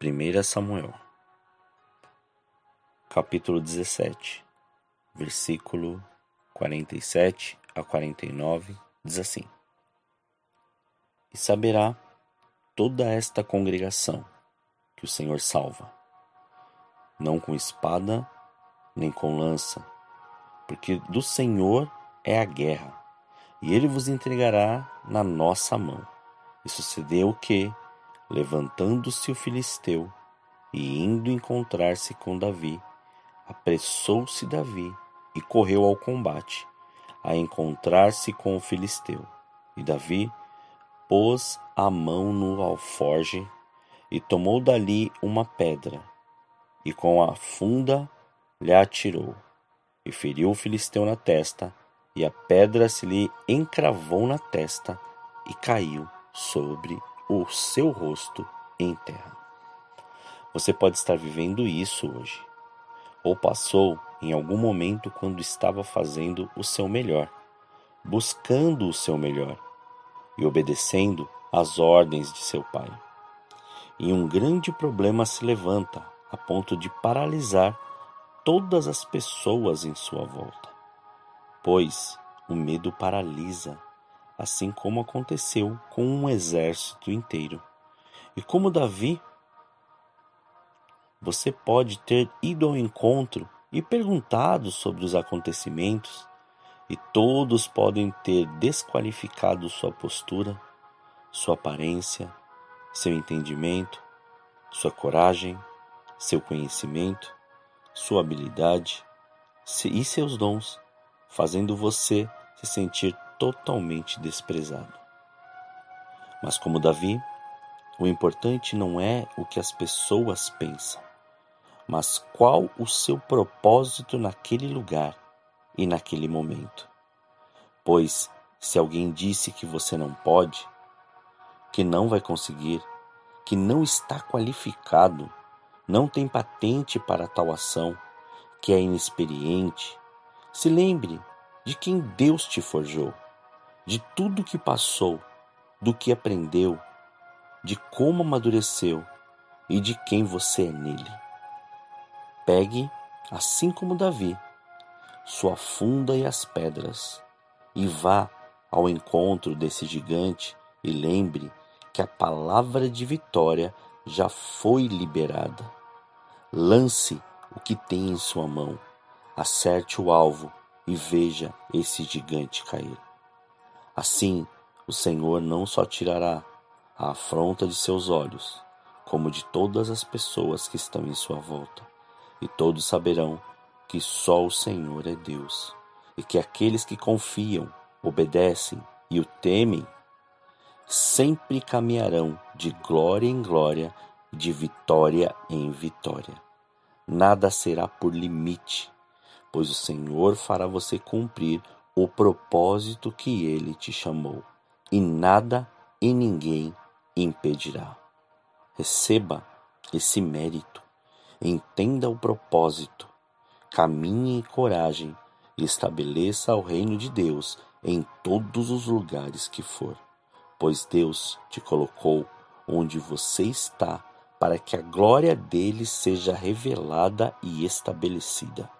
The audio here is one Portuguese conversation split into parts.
1 Samuel, capítulo 17, versículo 47 a 49, diz assim: E saberá toda esta congregação que o Senhor salva, não com espada nem com lança, porque do Senhor é a guerra, e ele vos entregará na nossa mão. E sucedeu que, levantando-se o filisteu e indo encontrar-se com Davi, apressou-se Davi e correu ao combate, a encontrar-se com o filisteu. E Davi pôs a mão no alforge e tomou dali uma pedra, e com a funda lhe atirou, e feriu o filisteu na testa, e a pedra se lhe encravou na testa e caiu sobre o seu rosto em terra. Você pode estar vivendo isso hoje, ou passou em algum momento quando estava fazendo o seu melhor, buscando o seu melhor e obedecendo às ordens de seu pai. E um grande problema se levanta a ponto de paralisar todas as pessoas em sua volta, pois o medo paralisa assim como aconteceu com um exército inteiro. E como Davi, você pode ter ido ao encontro e perguntado sobre os acontecimentos, e todos podem ter desqualificado sua postura, sua aparência, seu entendimento, sua coragem, seu conhecimento, sua habilidade e seus dons, fazendo você se sentir totalmente desprezado. Mas, como Davi, o importante não é o que as pessoas pensam, mas qual o seu propósito naquele lugar e naquele momento. Pois, se alguém disse que você não pode, que não vai conseguir, que não está qualificado, não tem patente para tal ação, que é inexperiente, se lembre de quem Deus te forjou de tudo que passou, do que aprendeu, de como amadureceu e de quem você é nele. Pegue, assim como Davi, sua funda e as pedras, e vá ao encontro desse gigante e lembre que a palavra de vitória já foi liberada. Lance o que tem em sua mão, acerte o alvo e veja esse gigante cair. Assim, o Senhor não só tirará a afronta de seus olhos, como de todas as pessoas que estão em sua volta, e todos saberão que só o Senhor é Deus, e que aqueles que confiam, obedecem e o temem, sempre caminharão de glória em glória, de vitória em vitória. Nada será por limite, pois o Senhor fará você cumprir o propósito que ele te chamou, e nada e ninguém impedirá. Receba esse mérito, entenda o propósito, caminhe em coragem e estabeleça o reino de Deus em todos os lugares que for, pois Deus te colocou onde você está para que a glória dele seja revelada e estabelecida.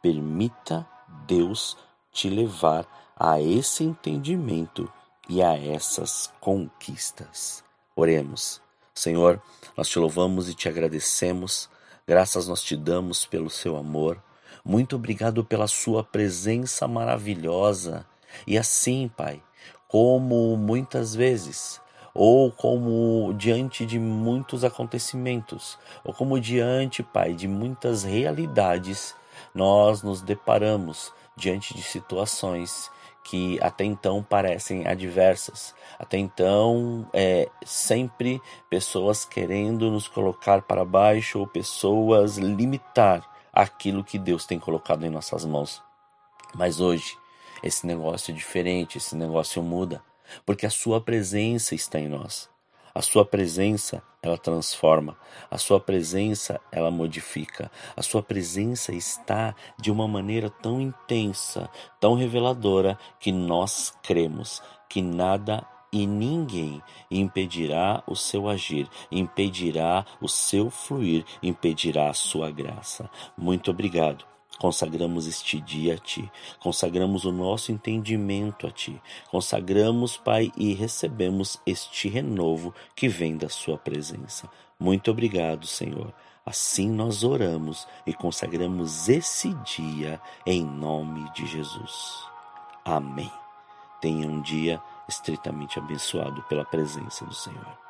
Permita Deus te levar a esse entendimento e a essas conquistas. Oremos. Senhor, nós te louvamos e te agradecemos. Graças nós te damos pelo seu amor. Muito obrigado pela sua presença maravilhosa. E assim, Pai, como muitas vezes, ou como diante de muitos acontecimentos, ou como diante, Pai, de muitas realidades, nós nos deparamos diante de situações que até então parecem adversas, até então é sempre pessoas querendo nos colocar para baixo ou pessoas limitar aquilo que Deus tem colocado em nossas mãos. Mas hoje esse negócio é diferente, esse negócio muda, porque a sua presença está em nós. A sua presença, ela transforma. A sua presença, ela modifica. A sua presença está de uma maneira tão intensa, tão reveladora, que nós cremos que nada e ninguém impedirá o seu agir, impedirá o seu fluir, impedirá a sua graça. Muito obrigado Consagramos este dia a Ti, consagramos o nosso entendimento a Ti, consagramos, Pai, e recebemos este renovo que vem da Sua presença. Muito obrigado, Senhor. Assim nós oramos e consagramos esse dia em nome de Jesus. Amém. Tenha um dia estritamente abençoado pela presença do Senhor.